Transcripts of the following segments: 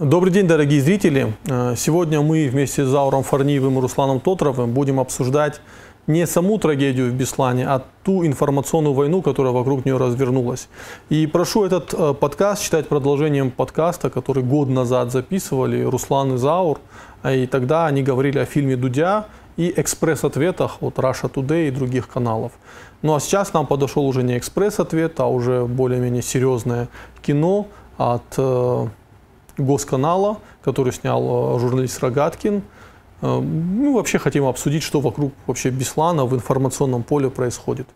Добрый день, дорогие зрители. Э, сегодня мы вместе с Зауром Фарниевым и Русланом Тотровым будем обсуждать не саму трагедию в Беслане, а ту информационную войну, которая вокруг нее развернулась. И прошу этот э, подкаст считать продолжением подкаста, который год назад записывали Руслан и Заур. И тогда они говорили о фильме «Дудя» и экспресс-ответах от Russia Today и других каналов. Ну а сейчас нам подошел уже не экспресс-ответ, а уже более-менее серьезное кино от э, Госканала, который снял э, журналист Рогаткин. Э, мы вообще хотим обсудить, что вокруг вообще Беслана в информационном поле происходит.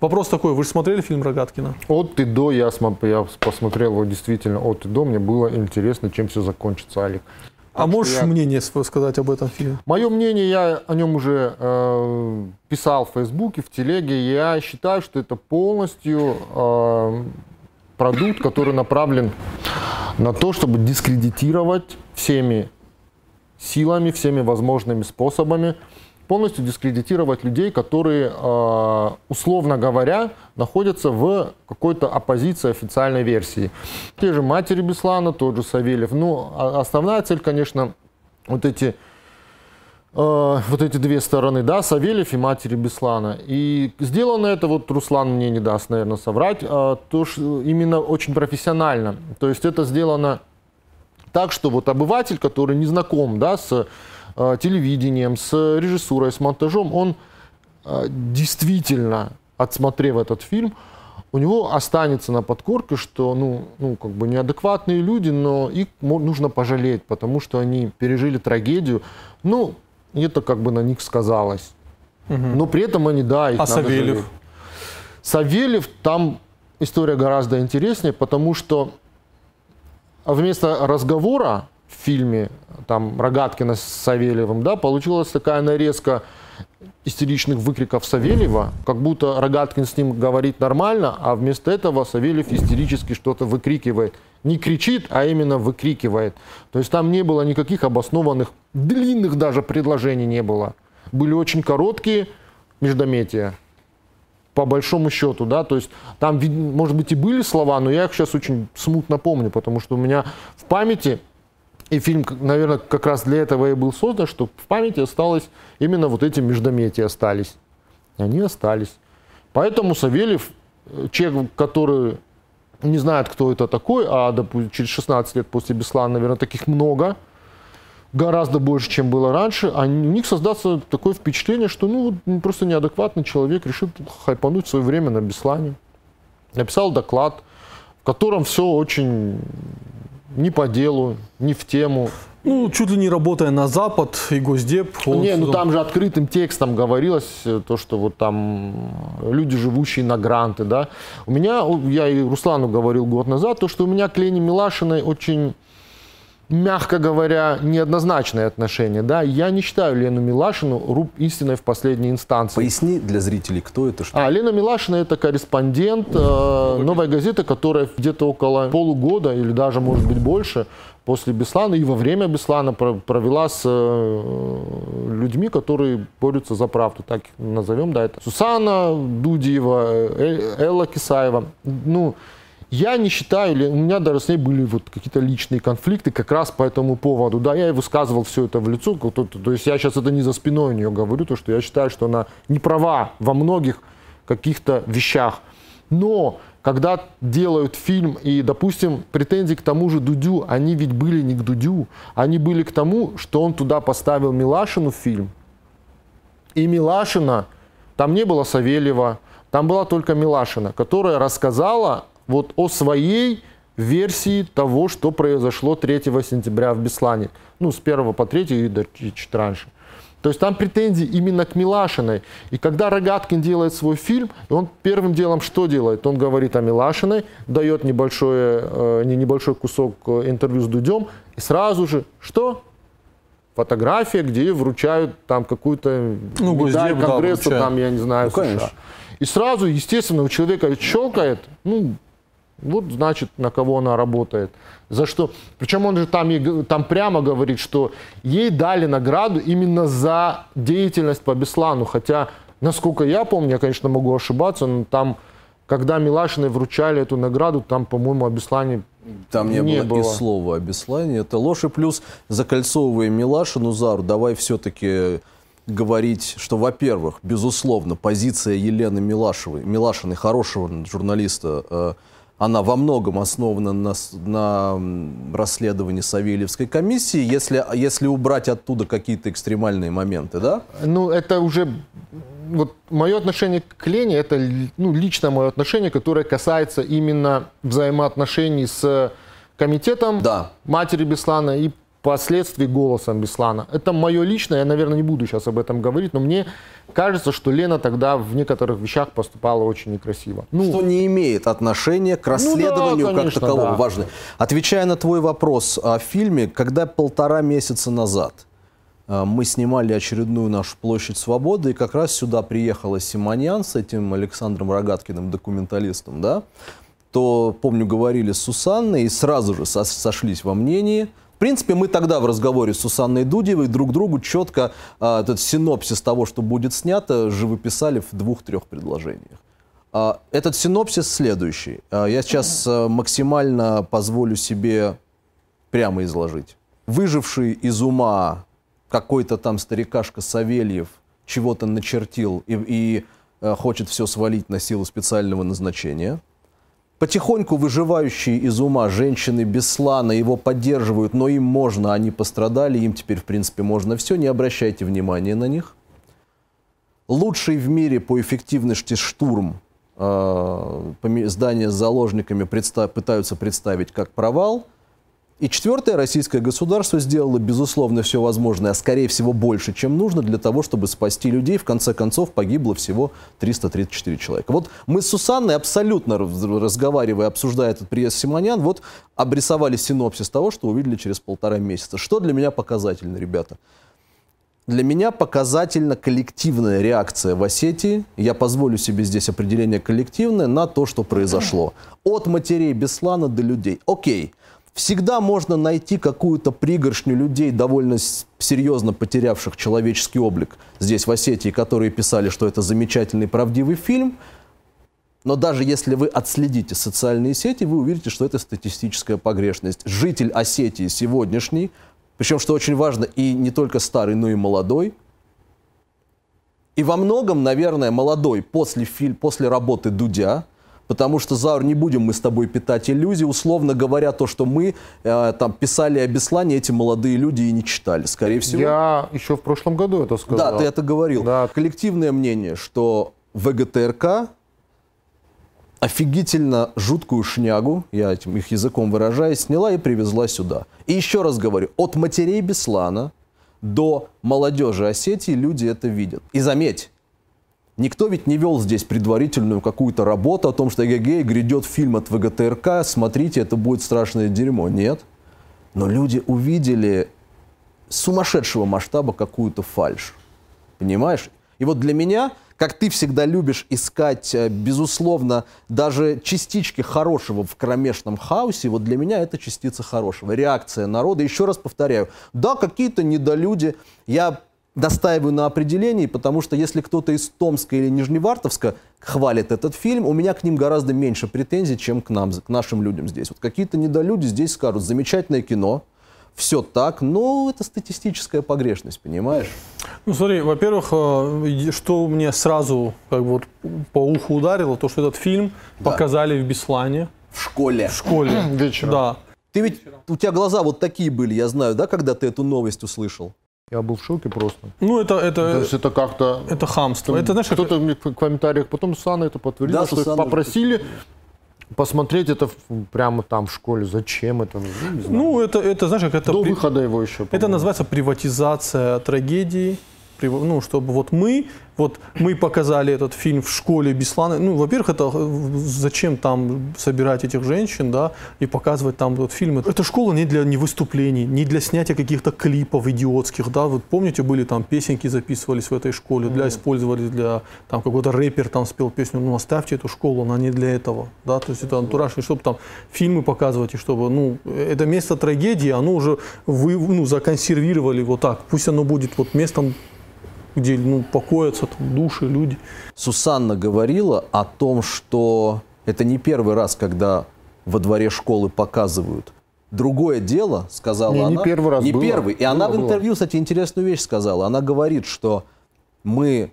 Вопрос такой, вы же смотрели фильм Рогаткина? От и до, я, я посмотрел его действительно от и до, мне было интересно, чем все закончится, Алик. А можешь я... мнение свое сказать об этом фильме? Мое мнение, я о нем уже э, писал в Фейсбуке, в Телеге. Я считаю, что это полностью э, продукт, который направлен на то, чтобы дискредитировать всеми силами, всеми возможными способами, полностью дискредитировать людей, которые, а, условно говоря, находятся в какой-то оппозиции официальной версии. Те же матери Беслана, тот же Савельев. Ну, а основная цель, конечно, вот эти вот эти две стороны, да, Савельев и матери Беслана. И сделано это, вот Руслан мне не даст, наверное, соврать, а, то что именно очень профессионально. То есть это сделано так, что вот обыватель, который не знаком, да, с э, телевидением, с режиссурой, с монтажом, он э, действительно, отсмотрев этот фильм, у него останется на подкорке, что ну, ну, как бы неадекватные люди, но их нужно пожалеть, потому что они пережили трагедию. Ну, это как бы на них сказалось. Угу. Но при этом они, да, их А Савельев? Жалеть. Савельев, там история гораздо интереснее, потому что вместо разговора в фильме там Рогаткина с Савельевым, да, получилась такая нарезка истеричных выкриков Савельева, как будто Рогаткин с ним говорит нормально, а вместо этого Савельев истерически что-то выкрикивает. Не кричит, а именно выкрикивает. То есть там не было никаких обоснованных, длинных даже предложений не было. Были очень короткие междометия по большому счету, да, то есть там, может быть, и были слова, но я их сейчас очень смутно помню, потому что у меня в памяти и фильм, наверное, как раз для этого и был создан, что в памяти осталось именно вот эти междометия остались. Они остались. Поэтому Савельев, э, человек, который не знает, кто это такой, а допустим, через 16 лет после Беслана, наверное, таких много, гораздо больше, чем было раньше, а у них создаться такое впечатление, что ну, просто неадекватный человек решил хайпануть свое время на Беслане. Написал доклад, в котором все очень не по делу, не в тему. Ну, чуть ли не работая на Запад и Госдеп. Не, ну там же открытым текстом говорилось э, то, что вот там люди, живущие на гранты, да. У меня, я и Руслану говорил год назад, то, что у меня к Лене Милашиной очень мягко говоря, неоднозначное отношение. Да? Я не считаю Лену Милашину руб истиной в последней инстанции. Поясни для зрителей, кто это, что А, Лена Милашина это корреспондент э, новой газеты, которая где-то около полугода или даже, может быть, больше после Беслана и во время Беслана провела с э, людьми, которые борются за правду, так назовем, да, это Сусана Дудиева, э, Элла Кисаева. Ну, я не считаю, у меня даже с ней были вот какие-то личные конфликты как раз по этому поводу. Да, я ей высказывал все это в лицо. То, то, то есть я сейчас это не за спиной у нее говорю, то что я считаю, что она не права во многих каких-то вещах. Но когда делают фильм и, допустим, претензии к тому же Дудю, они ведь были не к Дудю, они были к тому, что он туда поставил Милашину в фильм. И Милашина, там не было Савельева, там была только Милашина, которая рассказала вот о своей версии того, что произошло 3 сентября в Беслане. Ну, с 1 по 3 и чуть раньше. То есть там претензии именно к Милашиной. И когда Рогаткин делает свой фильм, он первым делом что делает? Он говорит о Милашиной, дает небольшой, э, небольшой кусок э, интервью с Дудем, и сразу же что? Фотография, где вручают там какую-то ну, медаль Госдеп, Конгресса, да, там, я не знаю, ну, США. И сразу, естественно, у человека щелкает, ну, вот значит, на кого она работает. За что? Причем он же там, там прямо говорит, что ей дали награду именно за деятельность по Беслану. Хотя, насколько я помню, я, конечно, могу ошибаться, но там когда Милашиной вручали эту награду, там, по-моему, о Беслане Там не, Не было, и было. слова о Беслане. Это ложь и плюс закольцовывая Милашину, Зару, давай все-таки говорить, что, во-первых, безусловно, позиция Елены Милашевой, Милашиной, хорошего журналиста, э, она во многом основана на, на расследовании Савельевской комиссии, если, если убрать оттуда какие-то экстремальные моменты, да? Ну, это уже вот мое отношение к Лене, это ну, лично мое отношение, которое касается именно взаимоотношений с комитетом Да. матери Беслана и впоследствии голосом Беслана. Это мое личное, я, наверное, не буду сейчас об этом говорить, но мне кажется, что Лена тогда в некоторых вещах поступала очень некрасиво. Ну, что не имеет отношения к расследованию как конечно, таковому. да. Важно. Отвечая на твой вопрос о фильме, когда полтора месяца назад э, мы снимали очередную нашу площадь свободы, и как раз сюда приехала Симоньян с этим Александром Рогаткиным, документалистом, да, то, помню, говорили с Сусанной и сразу же со- сошлись во мнении. В принципе, мы тогда в разговоре с Сусанной Дудевой друг другу четко а, этот синопсис того, что будет снято, живописали в двух-трех предложениях. А, Этот синопсис следующий. А, Я сейчас а, максимально позволю себе прямо изложить. Выживший из ума какой-то там старикашка Савельев чего-то начертил и, и, э, хочет все свалить на силу специального назначения. Потихоньку выживающие из ума женщины Беслана его поддерживают, но им можно, они пострадали, им теперь, в принципе, можно все, не обращайте внимания на них лучший в мире по эффективности штурм э, здания с заложниками предста- пытаются представить как провал. И четвертое, российское государство сделало, безусловно, все возможное, а скорее всего больше, чем нужно для того, чтобы спасти людей. В конце концов, погибло всего 334 человека. Вот мы с Сусанной абсолютно раз- разговаривая, обсуждая этот приезд Симонян, вот обрисовали синопсис того, что увидели через полтора месяца. Что для меня показательно, ребята? Для меня показательна коллективная реакция в Осетии. Я позволю себе здесь определение коллективное на то, что произошло. От матерей Беслана до людей. Окей, всегда можно найти какую-то пригоршню людей, довольно серьезно потерявших человеческий облик здесь, в Осетии, которые писали, что это замечательный правдивый фильм. Но даже если вы отследите социальные сети, вы увидите, что это статистическая погрешность. Житель Осетии сегодняшний, причем, что очень важно, и не только старый, но и молодой, и во многом, наверное, молодой после, филь... после работы Дудя, потому что, Заур, не будем мы с тобой питать иллюзии, условно говоря, то, что мы э, там писали о Беслане, эти молодые люди и не читали, скорее всего. я еще в прошлом году это сказал. Да, ты это говорил. Да. Коллективное мнение, что ВГТРК офигительно жуткую шнягу, я этим их языком выражаюсь, сняла и привезла сюда. И еще раз говорю, от матерей Беслана до молодежи Осетии люди это видят. И заметь, никто ведь не вел здесь предварительную какую-то работу о том, что эгегей, грядет фильм от ВГТРК, смотрите, это будет страшное дерьмо. Нет. Но люди увидели сумасшедшего масштаба какую-то фальшь. Понимаешь? И вот для меня, как ты всегда любишь искать, э, безусловно, даже частички хорошего в кромешном хаосе, вот для меня это частица хорошего. Реакция народа. Еще раз повторяю, да, какие-то недолюди. Я настаиваю на определении, потому что если кто-то из Томска или Нижневартовска хвалит этот фильм, у меня к ним гораздо меньше претензий, чем к нам, к нашим людям здесь. Вот какие-то недолюди здесь скажут, замечательное кино, все так, но это статистическая погрешность, понимаешь? Ну, смотри, во-первых, э, что мне сразу как бы вот по уху ударило, то, что этот фильм Да. показали в Беслане В школе. в школе. Вечером. Да. Ты ведь, у тебя глаза вот такие были, я знаю, да, когда ты эту новость услышал? Я был в шоке просто. Ну, это, То это, есть это как-то... это хамство. Это, знаешь, как- Кто-то мне в комментариях, потом Сана это подтвердила, Да, что их попросили посмотреть это прямо там в школе. Зачем это? Ну, ну, это, это, знаешь, как это... До при- выхода его еще. Это по-моему. называется приватизация трагедии. Ну, чтобы вот мы, вот мы показали этот фильм в школе Беслана. Ну, во-первых, это э, зачем там собирать этих женщин, да, и показывать там вот фильмы. Эта школа не для не выступлений, не для снятия каких-то клипов идиотских, да. Вот помните, были там песенки записывались в этой школе, для использовали для там какой-то рэпер там спел песню. Ну, оставьте эту школу, она не для этого, да. То есть это антураж, и чтобы там фильмы показывать, и чтобы, ну, это место трагедии, оно уже вы, ну, законсервировали вот так. Пусть оно будет вот местом где ну, покоятся там, души, люди. Сусанна говорила о том, что это не первый раз, когда во дворе школы показывают. Другое дело, сказала Не, не она. первый раз Не было. первый. И она Было, в интервью, кстати, интересную вещь сказала. Она говорит, что мы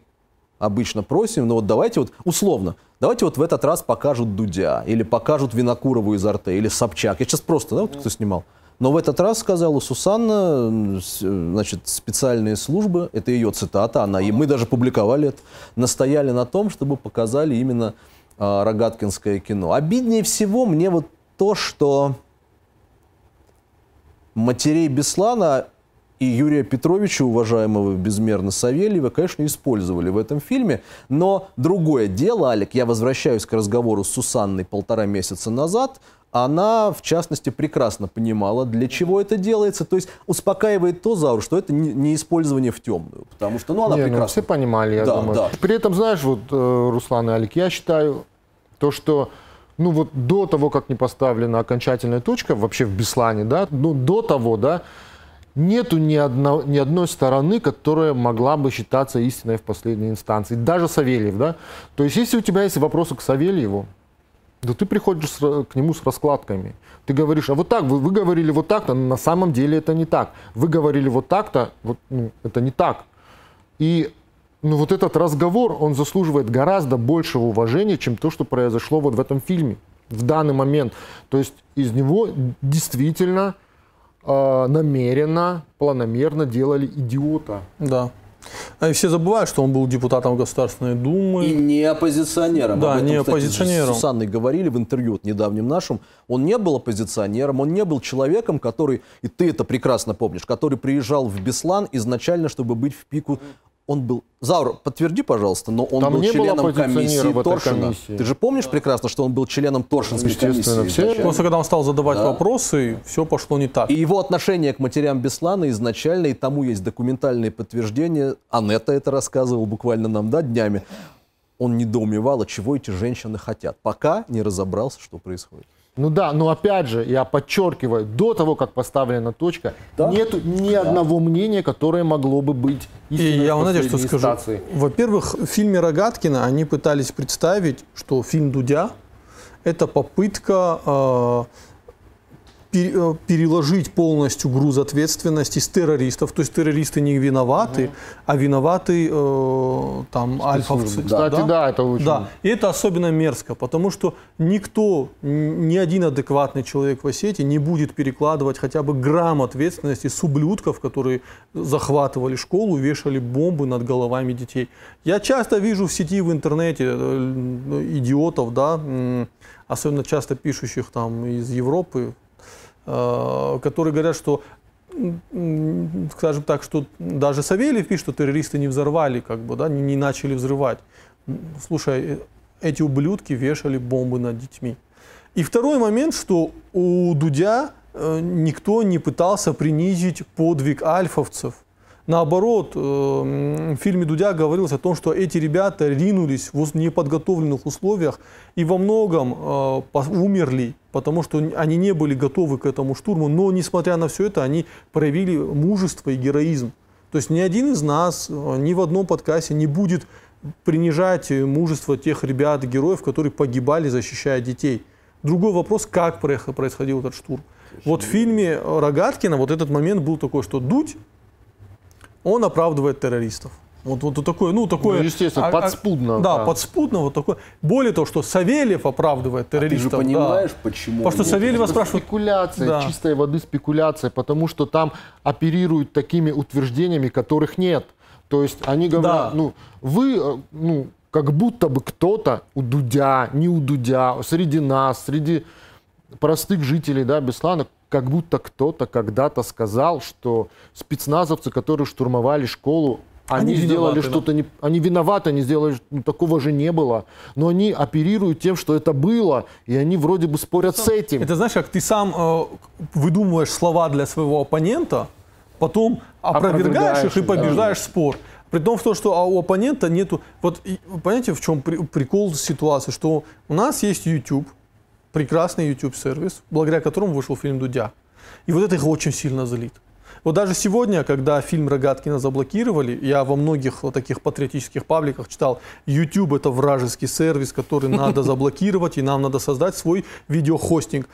обычно просим, ну вот давайте вот, условно, давайте вот в этот раз покажут Дудя, или покажут Винокурову из Арте, или Собчак. Я сейчас просто, да, вот кто снимал. Но в этот раз, сказала Сусанна, э, значит, специальные службы, это ее цитата, она, и мы даже публиковали это, настояли на том, чтобы показали именно а, рогаткинское кино. Обиднее всего мне вот то, что матерей Беслана и Юрия Петровича, уважаемого безмерно Савельева, конечно, использовали в этом фильме. Но другое дело, Алик, я возвращаюсь к разговору с Сусанной полтора месяца назад. Она, в частности, прекрасно понимала, для чего это делается. То есть успокаивает то, Заур, что это не, использование в темную. Потому что, ну, она Не, ну, прекрасно... все понимали, я Да, думаю. да. При этом, знаешь, вот, э, Руслан и Алик, я считаю, то, что ну вот до того, как не поставлена окончательная точка вообще в Беслане, да, ну до того, да, нету ни, одно, ни одной стороны, которая могла бы считаться истиной в последней инстанции. Даже Савельев, да. То есть, если у тебя есть вопросы к Савельеву, да ты приходишь ра- к нему с раскладками. Ты говоришь, а вот так, вы, вы говорили вот так-то, на самом деле это не так. Вы говорили вот так-то, вот, ну, это не так. И ну, вот этот разговор, он заслуживает гораздо большего уважения, чем то, что произошло вот в этом фильме в данный момент. То есть из него действительно э, намеренно, планомерно делали идиота. Да. А и все забывают, что он был депутатом Государственной Думы. И не оппозиционером. Да, Об этом, не кстати, оппозиционером. С Сусанной говорили в интервью вот недавнем нашем. Он не был оппозиционером, он не был человеком, который, и ты это прекрасно помнишь, который приезжал в Беслан изначально, чтобы быть в пику. Он был... Заур, подтверди, пожалуйста, но он Там был членом комиссии Торшина. комиссии. Ты же помнишь прекрасно, что он был членом Торшинской Естественно, комиссии все-? Просто когда он стал задавать Да. вопросы, все пошло не так. И его отношение к матерям Беслана изначально, и тому есть документальные подтверждения. Анетта это рассказывал буквально нам, да, днями. Он недоумевал, а чего эти женщины хотят, пока не разобрался, что происходит. Ну да, но опять же, я подчеркиваю, до того, как поставлена точка, Да. нету ни одного мнения, которое могло бы быть И я вам знаете, что скажу? Во-первых, в фильме Рогаткина они пытались представить, что фильм Дудя – это попытка э, переложить полностью груз ответственности с террористов. То есть террористы не виноваты, а виноваты э, там альфовцы. Кстати, да, это очень... Да, и это особенно мерзко, потому что никто, ни один адекватный человек в Осетии не будет перекладывать хотя бы грамм ответственности с ублюдков, которые захватывали школу, вешали бомбы над головами детей. Я часто вижу в сети, в интернете э, идиотов, да, особенно часто пишущих там из Европы, э, которые говорят, что скажем так, что даже Савельев пишет, что террористы не взорвали, как бы, да, не, не начали взрывать. Слушай, э, эти ублюдки вешали бомбы над детьми. И второй момент, что у Дудя э, никто не пытался принизить подвиг альфовцев. Наоборот, э, в фильме Дудя говорилось о том, что эти ребята ринулись в неподготовленных условиях и во многом э, умерли, потому что они не были готовы к этому штурму. Но, несмотря на все это, они проявили мужество и героизм. То есть ни один из нас э, ни в одном подкасте не будет принижать мужество тех ребят, героев, которые погибали, защищая детей. Другой вопрос, как происходил этот штурм. Вот в фильме Рогаткина вот этот момент был такой, что Дудь, он оправдывает террористов. Вот, вот такое, ну, такое... Ну, естественно, а- а- подспудно, Да, да. подспудно вот такое. Более того, что Савельев оправдывает А Ты же террористов. да. понимаешь, почему? Потому что они- Савельева спрашивают... спекуляция, Да. чистой воды спекуляция, потому что там оперируют такими утверждениями, которых нет. То есть они говорят, Да. ну, вы, э, ну, как будто бы кто-то у Дудя, не у Дудя, среди нас, среди простых жителей, да, Беслана, как будто кто-то когда-то сказал, что спецназовцы, которые штурмовали школу, они, Они сделали что-то не, они виноваты, они сделали, ну, такого же не было, но они оперируют тем, что это было, и они вроде бы спорят с этим. Это знаешь, как ты сам э, выдумываешь слова для своего оппонента, потом опровергаешь их и Опровергаешь, да. побеждаешь спор. При том, в том, что а у оппонента нету... Вот понимаете, в чем при- прикол ситуации? Что у нас есть YouTube, прекрасный YouTube-сервис, благодаря которому вышел фильм «Дудя». И вот это их очень сильно злит. Вот даже сегодня, когда фильм Рогаткина заблокировали, я во многих вот таких патриотических пабликах читал, YouTube это вражеский сервис, который надо заблокировать, и нам надо создать свой видеохостинг.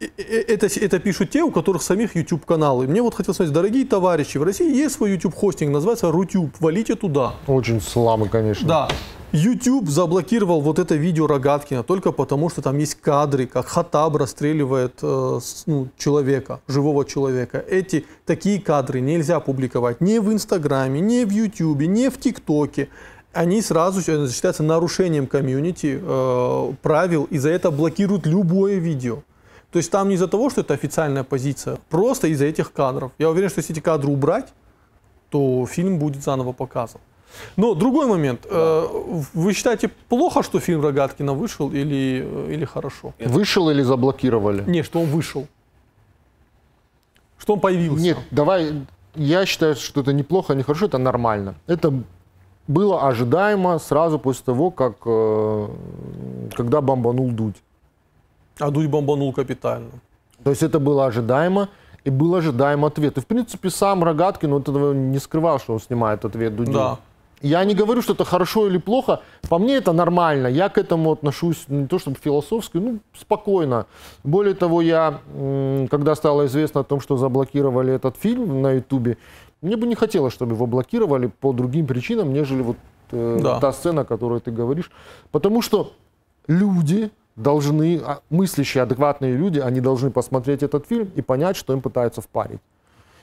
Это, это пишут те, у которых самих YouTube каналы. Мне вот хотелось сказать, дорогие товарищи, в России есть свой YouTube хостинг, называется Рутюб, валите туда. Очень слабый, конечно. Да. YouTube заблокировал вот это видео Рогаткина только потому, что там есть кадры, как Хатаб расстреливает э, ну, человека, живого человека. Эти такие кадры нельзя публиковать ни в Инстаграме, ни в YouTube, ни в ТикТоке. Они сразу считаются нарушением комьюнити э, правил, и за это блокируют любое видео. То есть там не из-за того, что это официальная позиция, просто из-за этих кадров. Я уверен, что если эти кадры убрать, то фильм будет заново показан. Но другой момент. Э, вы считаете плохо, что фильм Рогаткина вышел или, э, или хорошо? Вышел или заблокировали? Не, что он вышел. Что он появился. Нет, давай, я считаю, что это неплохо, не хорошо, это нормально. Это было ожидаемо сразу после того, как, э, когда бомбанул Дудь. А Дудь бомбанул капитально. То есть это было ожидаемо, и был ожидаем ответ. И, в принципе, сам Рогаткин вот этого не скрывал, что он снимает ответ Дудю. Да. Я не говорю, что это хорошо или плохо. По мне это нормально. Я к этому отношусь не то чтобы философски, ну, спокойно. Более того, я, когда стало известно о том, что заблокировали этот фильм на Ютубе, мне бы не хотелось, чтобы его блокировали по другим причинам, нежели вот э, да. та сцена, о которой ты говоришь. Потому что люди должны, а, мыслящие, адекватные люди, они должны посмотреть этот фильм и понять, что им пытаются впарить.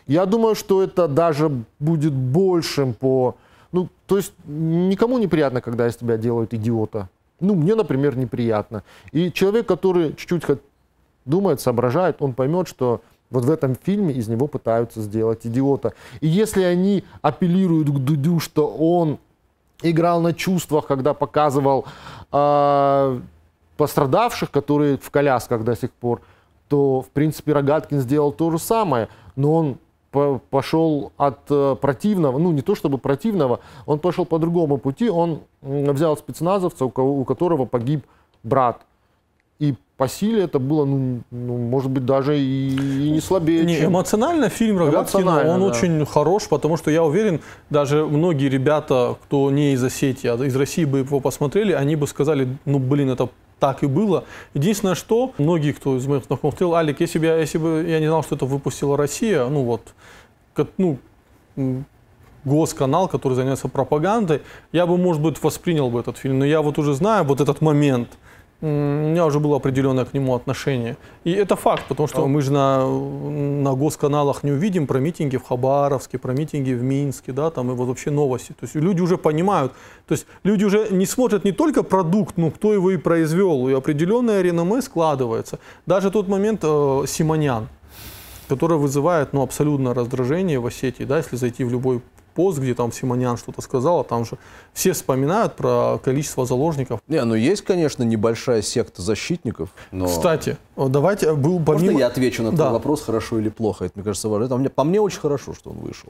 Я думаю, что это даже будет большим по ну, то есть никому неприятно, когда из тебя делают идиота. Ну, мне, например, неприятно. И человек, который чуть-чуть думает, соображает, он поймет, что вот в этом фильме из него пытаются сделать идиота. И если они апеллируют к Дудю, что он играл на чувствах, когда показывал э, пострадавших, которые в колясках до сих пор, то, в принципе, Рогаткин сделал то же самое. Но он пошел от э, противного, ну не то чтобы противного, он пошел по другому пути, он взял спецназовца, у которого погиб брат. И по силе это было, ну, ну может быть, даже и, и не слабее. Не, чем... Эмоционально фильм Рогаткина, он да. очень хорош, потому что я уверен, даже многие ребята, кто не из Осетии, а из России бы его посмотрели, они бы сказали, ну, блин, это так и было. Единственное, что многие, кто из моих знакомых сказал, Алик, если бы, я, если бы я не знал, что это выпустила Россия, ну вот, как, ну, госканал, который занимается пропагандой, я бы, может быть, воспринял бы этот фильм. Но я вот уже знаю вот этот момент – у меня уже было определенное к нему отношение. И это факт, потому что мы же на, на госканалах не увидим про митинги в Хабаровске, про митинги в Минске, да, там и вот вообще новости. То есть люди уже понимают, то есть люди уже не смотрят не только продукт, ну кто его и произвел, и определенное реноме складывается. Даже тот момент э, Симонян, который вызывает ну, абсолютно раздражение в Осетии, да, если зайти в любой пост, где там Симонян что-то сказал, а там же все вспоминают про количество заложников. Не, ну есть, конечно, небольшая секта защитников, но... Кстати, давайте был помимо... Можно я отвечу на да. вопрос, хорошо или плохо? Это, мне кажется, важно. Это, по мне очень хорошо, что он вышел.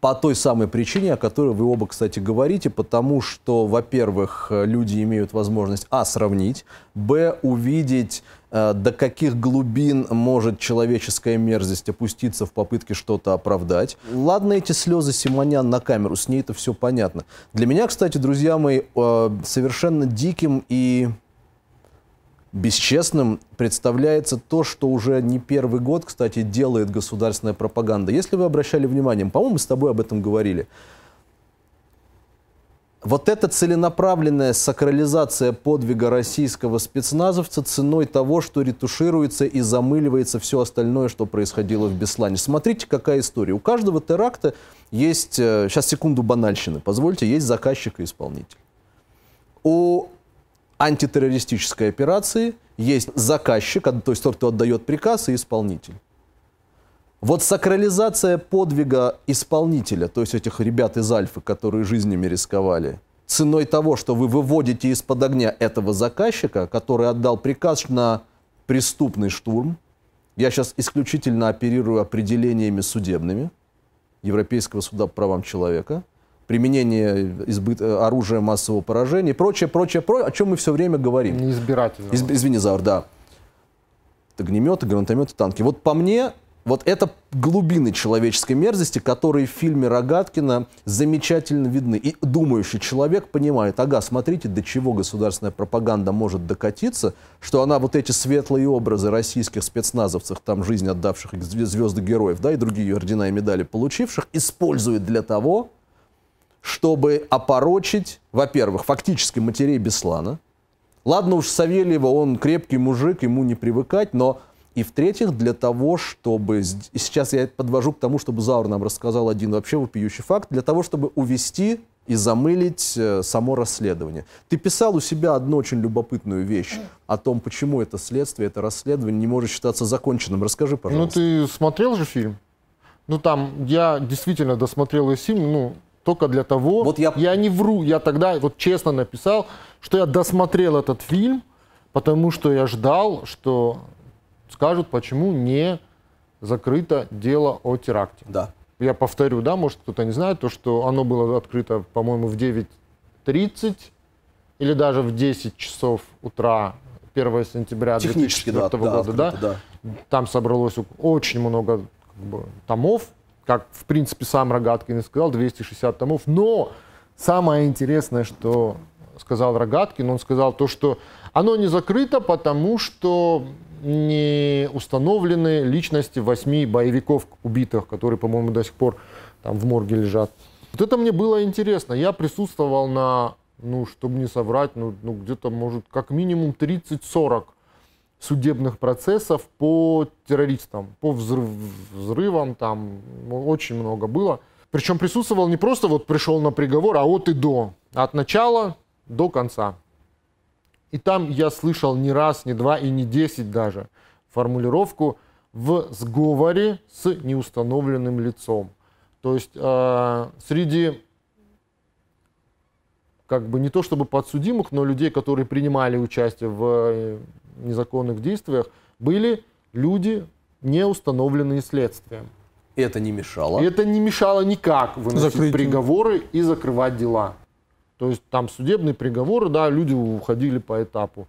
По той самой причине, о которой вы оба, кстати, говорите, потому что, во-первых, люди имеют возможность, а, сравнить, б, увидеть до каких глубин может человеческая мерзость опуститься в попытке что-то оправдать. Ладно, эти слезы Симонян на камеру, с ней это все понятно. Для меня, кстати, друзья мои, э, совершенно диким и бесчестным представляется то, что уже не первый год, кстати, делает государственная пропаганда. Если вы обращали внимание, по-моему, мы с тобой об этом говорили – вот эта целенаправленная сакрализация подвига российского спецназовца ценой того, что ретушируется и замыливается все остальное, что происходило в Беслане. Смотрите, какая история. У каждого теракта есть, сейчас э, секунду банальщины, позвольте, есть заказчик и исполнитель. У антитеррористической операции есть заказчик, то есть тот, кто отдает приказ, и исполнитель. Вот сакрализация подвига исполнителя, то есть этих ребят из Альфы, которые жизнями рисковали, ценой того, что вы выводите из-под огня этого заказчика, который отдал приказ на преступный штурм, я сейчас исключительно оперирую определениями судебными Европейского суда по правам человека, применение избыт... оружия массового поражения и прочее, прочее, прочее, о чем мы все время говорим. Неизбирательно. Из... Извини, Заур, да. Огнеметы, гранатометы, танки. Вот по мне, Вот это глубины человеческой мерзости, которые в фильме Рогаткина замечательно видны. И думающий человек понимает, ага, смотрите, до чего государственная пропаганда может докатиться, что она вот эти светлые образы российских спецназовцев, там жизнь отдавших звезды героев, да, и другие ордена и медали получивших, использует для того, чтобы опорочить, во-первых, фактически матерей Беслана. Ладно уж Савельева, он крепкий мужик, ему не привыкать, но и в-третьих, для того, чтобы... И сейчас я подвожу к тому, чтобы Заур нам рассказал один вообще вопиющий факт. Для того, чтобы увести и замылить э, само расследование. Ты писал у себя одну очень любопытную вещь о том, почему это следствие, это расследование не может считаться законченным. Расскажи, ну, пожалуйста. Ну, ты смотрел же фильм? Ну, там, я действительно досмотрел весь фильм, ну, только для того... Вот я... я не вру, я тогда вот честно написал, что я досмотрел этот фильм, потому что я ждал, что скажут, почему не закрыто дело о теракте. Да. Я повторю, да, может кто-то не знает, то, что оно было открыто, по-моему, в 9.30 или даже в 10 часов утра 1 сентября 2004 да, года. Да, да. да. Там собралось очень много как бы, томов, как, в принципе, сам Рогаткин и сказал, 260 томов. Но самое интересное, что сказал Рогаткин, он сказал то, что оно не закрыто, потому что не установлены личности восьми боевиков убитых, которые, по-моему, до сих пор там в морге лежат. Вот это мне было интересно. Я присутствовал на, ну, чтобы не соврать, ну, ну где-то, может, как минимум 30-40 судебных процессов по террористам, по взрыв, взрывам, там очень много было. Причем присутствовал не просто вот пришел на приговор, а от и до, от начала до конца. И там я слышал не раз, не два и не десять даже формулировку в сговоре с неустановленным лицом. То есть э, среди как бы не то чтобы подсудимых, но людей, которые принимали участие в э, незаконных действиях, были люди, не установленные следствием. Это не мешало? Это не мешало никак выносить Закрытие. приговоры и закрывать дела. То есть там судебные приговоры, да, люди уходили по этапу.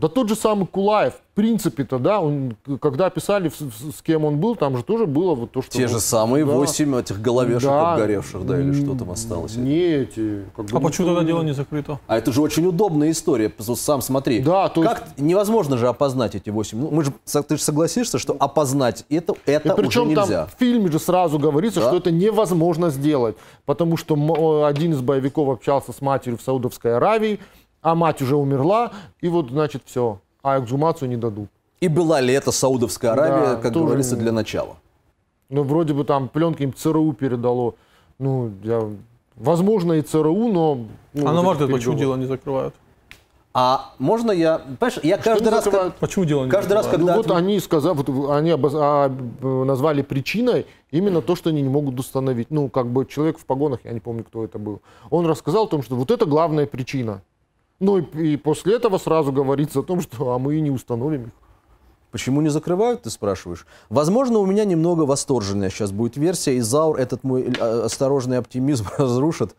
Да тот же самый Кулаев, в принципе-то, да, он, когда писали, с, кем он был, там же тоже было вот то, что... Те вот, же самые да, 8 этих головешек да, обгоревших, да, или что там осталось? Не эти... Как бы, а почему тогда дело не закрыто? А это же очень удобная история, сам смотри. Да, то как есть... Невозможно же опознать эти 8. Ну, мы же, ты же согласишься, что опознать это, это И причем уже нельзя. там в фильме же сразу говорится, да? что это невозможно сделать, потому что один из боевиков общался с матерью в Саудовской Аравии, а мать уже умерла, и вот, значит, все, а эксгумацию не дадут. И была ли это Саудовская Аравия, да, как тоже... говорится, для начала? Ну, вроде бы там пленки им ЦРУ передало. Ну, я... возможно, и ЦРУ, но... Ну, а на ваш почему дело не закрывают? А можно я, понимаешь, я каждый раз, как, почему дело не каждый раз, когда ну, вот они сказали, вот они обоз... а, назвали причиной именно то, что они не могут установить. Ну, как бы человек в погонах, я не помню, кто это был. Он рассказал о том, что вот это главная причина. Ну и, и после этого сразу говорится о том, что а мы не установим их. Почему не закрывают, ты спрашиваешь? Возможно, у меня немного восторженная сейчас будет версия, и Заур этот мой э, осторожный оптимизм разрушит.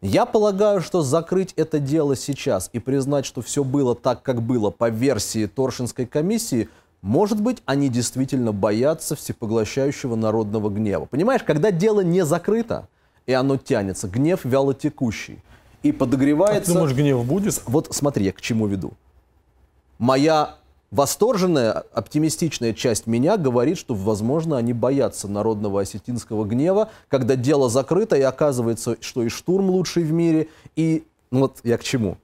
Я полагаю, что закрыть это дело сейчас и признать, что все было так, как было по версии Торшинской комиссии, может быть, они действительно боятся всепоглощающего народного гнева. Понимаешь, когда дело не закрыто, и оно тянется, гнев вялотекущий, и подогревается... А ты думаешь, гнев будет? Вот смотри, я к чему веду. Моя восторженная, оптимистичная часть меня говорит, что, возможно, они боятся народного осетинского гнева, когда дело закрыто, и оказывается, что и штурм лучший в мире, и... Ну вот я к чему.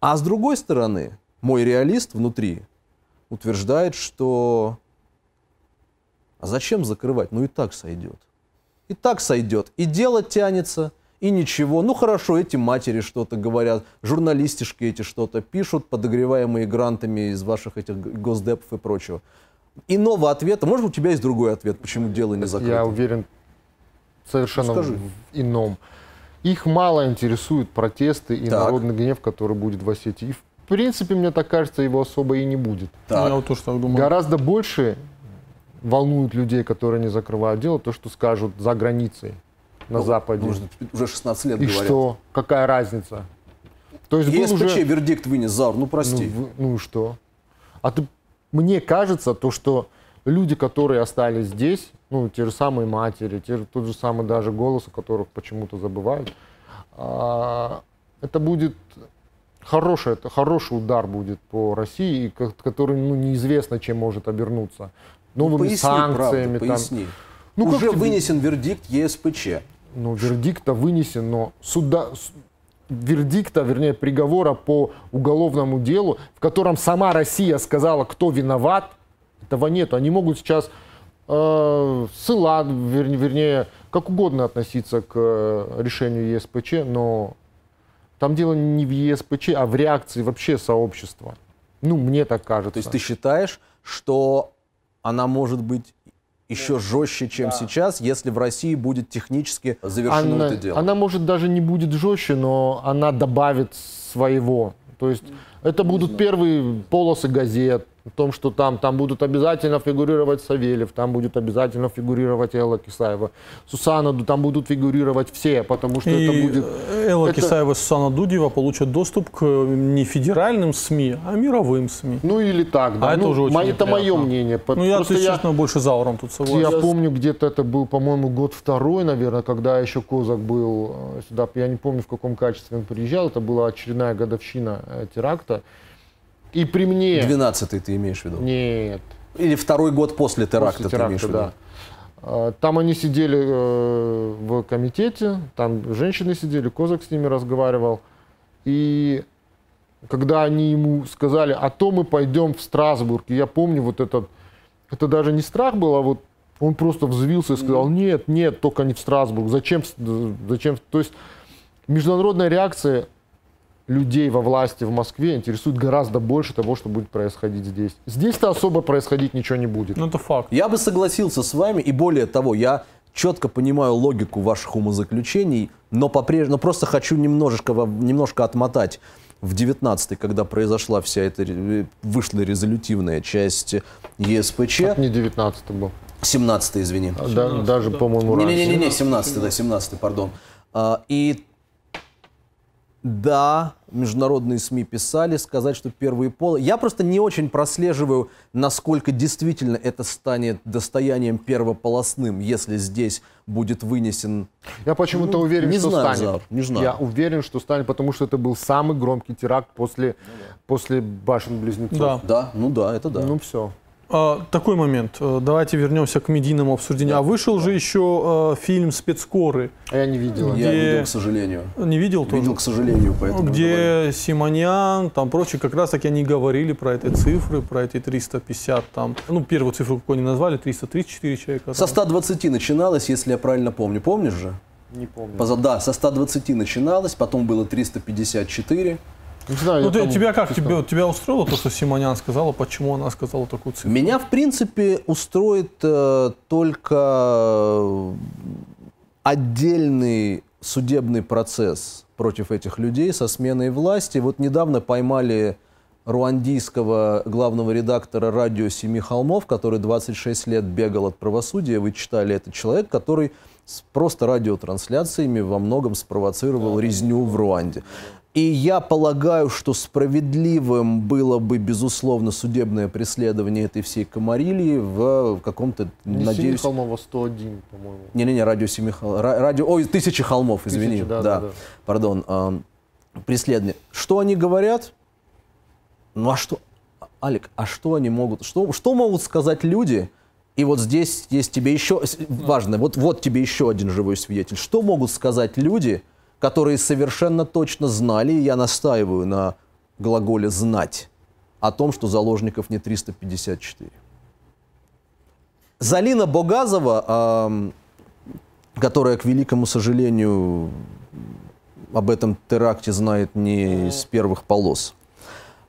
А с другой стороны, мой реалист внутри утверждает, что... А зачем закрывать? Ну и так сойдет. И так сойдет. И дело тянется, и ничего. Ну хорошо, эти матери что-то говорят, журналистишки эти что-то пишут, подогреваемые грантами из ваших этих госдепов и прочего. Иного ответа, может у тебя есть другой ответ, почему дело не закрыто? Я уверен совершенно ну, в ином. Их мало интересуют протесты и так. народный гнев, который будет в Осетии. И в принципе, мне так кажется, его особо и не будет. Так. Я вот тоже так думаю. Гораздо больше волнует людей, которые не закрывают дело, то, что скажут за границей на ну, Западе. Уже 16 лет и говорят. что? Какая разница? То есть ЕСПЧ уже... вердикт вынес, Зар, ну прости. Ну, ну и что? А ты, мне кажется, то, что люди, которые остались здесь, ну, те же самые матери, те, тот же самый даже голос, о которых почему-то забывают, а, это будет хороший, это хороший удар будет по России, который ну, неизвестно, чем может обернуться. Новыми ну, поясни, санкциями. Правда, поясни. Там. Ну, Уже тебе... вынесен вердикт ЕСПЧ. Ну, вердикта вынесен, но суда, вердикта, вернее, приговора по уголовному делу, в котором сама Россия сказала, кто виноват, этого нет. Они могут сейчас э, ссыла, вернее, вернее, как угодно относиться к э, решению ЕСПЧ, но там дело не в ЕСПЧ, а в реакции вообще сообщества. Ну, мне так кажется. То есть ты считаешь, что она может быть еще да. жестче, чем да. сейчас, если в России будет технически завершено она, это дело? Она, может, даже не будет жестче, но она добавит своего. То есть это будут первые полосы газет, о том, что там, там будут обязательно фигурировать Савельев, там будет обязательно фигурировать Элла Кисаева, Сусана, там будут фигурировать все, потому что и это будет... Элла это... Кисаева и Сусана Дудева получат доступ к не федеральным СМИ, а мировым СМИ. Ну или так, да. А ну, это уже очень Это мое мнение. Ну я, Просто честно, больше зауром тут согласен. Я помню, где-то это был, по-моему, год второй, наверное, когда еще Козак был э, сюда, я не помню, в каком качестве он приезжал, это была очередная годовщина э, теракта. И при мне... 12-й ты имеешь в виду? Нет. Или второй год после теракта после теракта, ты имеешь в виду? Да. А, там они сидели э, в комитете, там женщины сидели, Козак с ними разговаривал. И когда они ему сказали, а то мы пойдем в Страсбург, и я помню вот этот, это даже не страх был, а вот он просто взвился и сказал, нет, нет, только не в Страсбург, зачем, зачем, то есть международная реакция людей во власти в Москве интересует гораздо больше того, что будет происходить здесь. Здесь-то особо происходить ничего не будет. Ну, это факт. Я бы согласился с вами, и более того, я четко понимаю логику ваших умозаключений, но, попреж... но просто хочу немножечко, немножко отмотать в 19-й, когда произошла вся эта, вышла резолютивная часть ЕСПЧ. Как не 19-й был. 17-й, извини. 17 да, даже, по-моему, раньше. Не-не-не, 17-й, да, 17-й, пардон. А, и да, международные СМИ писали, сказать, что первые полы. Я просто не очень прослеживаю, насколько действительно это станет достоянием первополосным, если здесь будет вынесен... Я почему-то ну, уверен, не что знаю, станет. Зар, не знаю. Я уверен, что станет, потому что это был самый громкий теракт после, ну, да. после башен-близнецов. Да. да, ну да, это да. Ну все. А, такой момент. Э, давайте вернемся к медийному обсуждению. А вышел же еще э, фильм «Спецкоры». А я не видел. Где... Я видел, к сожалению. Не видел тоже? Видел, к сожалению, поэтому Где Симонян, там прочие, как раз таки они говорили про эти цифры, про эти 350 там. Ну, первую цифру какую они назвали, 334 человека. Со 120 начиналось, если я правильно помню. Помнишь же? Не помню. Да, со 120 начиналось, потом было 354. Не знаю, ну, ты, там, тебя как? Тебя, тебя устроило то, что Симонян сказала? Почему она сказала такую цифру? Меня, в принципе, устроит э, только отдельный судебный процесс против этих людей со сменой власти. Вот недавно поймали руандийского главного редактора радио «Семи холмов», который 26 лет бегал от правосудия. Вы читали, этот человек, который с просто радиотрансляциями во многом спровоцировал резню в Руанде. И я полагаю, что справедливым было бы, безусловно, судебное преследование этой всей комарилии в каком-то, Не надеюсь... холмов, 101, по-моему. Не-не-не, радио Семи холмов. Радио... Ой, Тысячи холмов, извини. Тысячи, да, да, да, да. Пардон. Э, преследование. Что они говорят? Ну а что... Алик, а что они могут... Что, что могут сказать люди, и вот здесь есть тебе еще... Важно, вот, вот тебе еще один живой свидетель. Что могут сказать люди, которые совершенно точно знали, и я настаиваю на глаголе «знать», о том, что заложников не 354. Залина Богазова, которая, к великому сожалению, об этом теракте знает не из первых полос,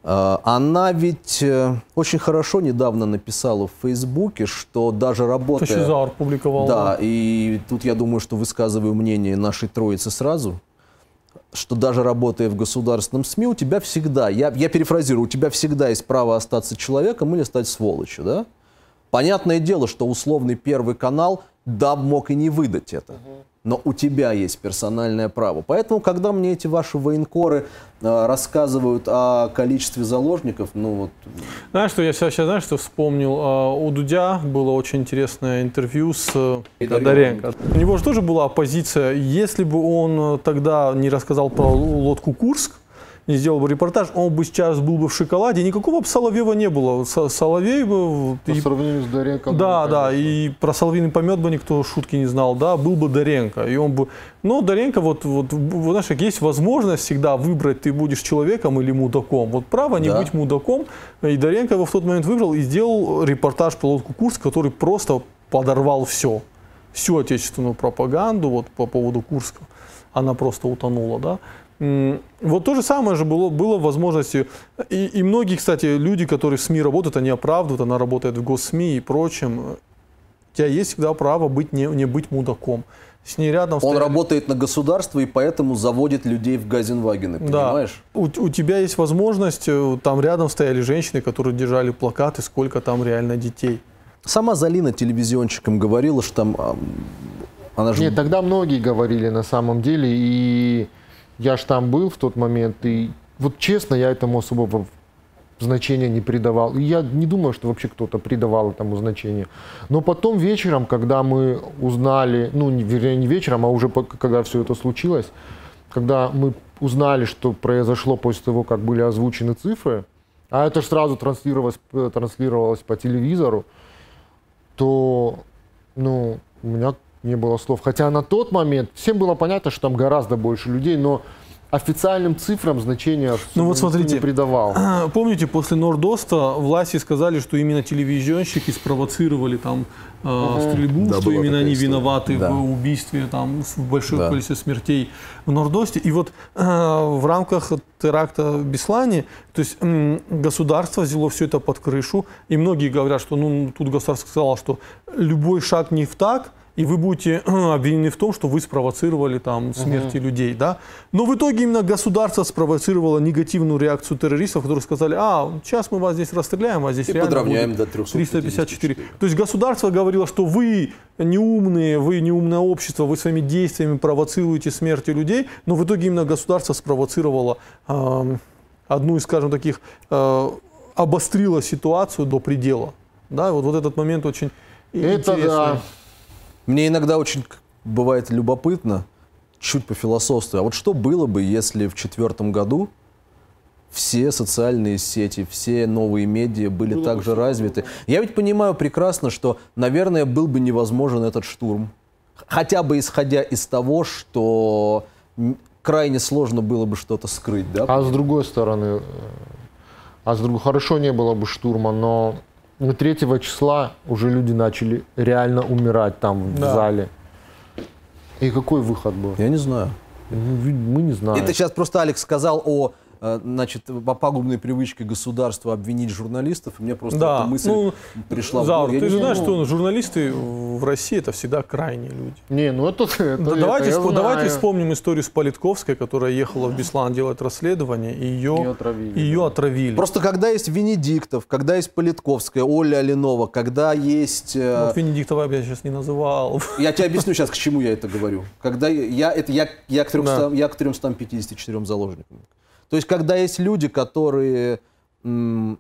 она ведь э, очень хорошо недавно написала в Фейсбуке, что даже работая... Тащизар публиковал. Да, и тут я думаю, что высказываю мнение нашей троицы сразу что даже работая в государственном СМИ, у тебя всегда, я, я перефразирую, у тебя всегда есть право остаться человеком или стать сволочью, да? Понятное дело, что условный Первый канал ДАБ мог и не выдать это. Но у тебя есть персональное право. Поэтому, когда мне эти ваши военкоры э, рассказывают о количестве заложников, ну вот... Знаешь, что я сейчас, сейчас знаешь, что вспомнил? А, У Дудя было очень интересное интервью с э, Федоренко. Доренко. У него же тоже была позиция, если бы он э, тогда не рассказал про лодку Курск, не сделал бы репортаж, он бы сейчас был бы в шоколаде, никакого бы Соловьева не было. Со- Соловей бы... По и- сравнению с Доренко. Да, ну, да, конечно. и про соловьиный помет бы никто шутки не знал, да, был бы Доренко, и он бы, но Доренко, вот, вот, вот знаешь, как есть возможность всегда выбрать, ты будешь человеком или мудаком, вот право не Да. быть мудаком, и Доренко его в тот момент выбрал и сделал репортаж про лодку Курск, который просто подорвал все, всю отечественную пропаганду вот по поводу Курска, она просто утонула, да. Вот то же самое же было, было в возможности. И, и многие, кстати, люди, которые в СМИ работают, они оправдывают, она работает в госсми и прочем. У тебя есть всегда право быть, не, не быть мудаком. С ней рядом Он стояли- работает на государство и поэтому заводит людей в Газенвагены, Да. понимаешь? У, у тебя есть возможность, э, там рядом стояли женщины, которые держали плакаты, сколько там реально детей. Сама Залина телевизионщикам говорила, что там... Она же Нет, тогда многие говорили на самом деле, и я ж там был в тот момент, и вот честно, я этому особого значения не придавал. И я не думаю, что вообще кто-то придавал этому значение. Но потом вечером, когда мы узнали, ну, не, вернее, не вечером, а уже когда все это случилось, когда мы узнали, что произошло после того, как были озвучены цифры, а это же сразу транслировалось, э, транслировалось по телевизору, то, ну, у меня не было слов. Хотя на тот момент всем было понятно, что там гораздо больше людей, но официальным цифрам значения Ну вот смотрите. не придавал. Помните, после Нордоста власти сказали, что именно телевизионщики спровоцировали там э, стрельбу, Да, что именно они история. виноваты Да. в убийстве там в большом Да. количестве смертей в Нордосте. И вот э, в рамках теракта в Беслане, то есть м, государство взяло все это под крышу, и многие говорят, что ну тут государство сказало, что любой шаг не в так, и вы будете обвинены в том, что вы спровоцировали там смерти людей, да. Но в итоге именно государство спровоцировало негативную реакцию террористов, которые сказали, а, сейчас мы вас здесь расстреляем, а здесь И реально подровняем будет до 354. 354. То есть государство говорило, что вы неумные, вы неумное общество, вы своими действиями провоцируете смерти людей, но в итоге именно государство спровоцировало эм, одну из, скажем, таких, э, обострило ситуацию до предела. Да, вот, вот этот момент очень Это интересный. да. Мне иногда очень бывает любопытно, чуть по философству, а вот что было бы, если в четвертом году все социальные сети, все новые медиа были так же развиты? Я ведь понимаю прекрасно, что, наверное, был бы невозможен этот штурм. Хотя бы исходя из того, что крайне сложно было бы что-то скрыть, да? А с другой стороны, э, а с другой, хорошо не было бы штурма, но 3 числа уже люди начали реально умирать там в Да. зале. И какой выход был? Я не знаю. Ну, Мы не знаем. Это сейчас просто Алекс сказал о значит, о пагубной привычке государства обвинить журналистов, и мне просто Да, эта мысль ну, пришла в голову. Ты не же знаешь, что журналисты в России это всегда крайние люди. Не, ну это, это, Да, это давайте, я давайте знаю. вспомним историю с Политковской, которая ехала в Беслан делать расследование, и ее, Её отравили, ее отравили. Просто когда есть Венедиктов, когда есть Политковская, Оля Алинова, когда есть... э, Вот Венедиктова я сейчас не называл. Я тебе объясню сейчас, к чему я это говорю. Когда я, это, я, я, к 300, я к 354 заложникам. То есть, когда есть люди, которые м,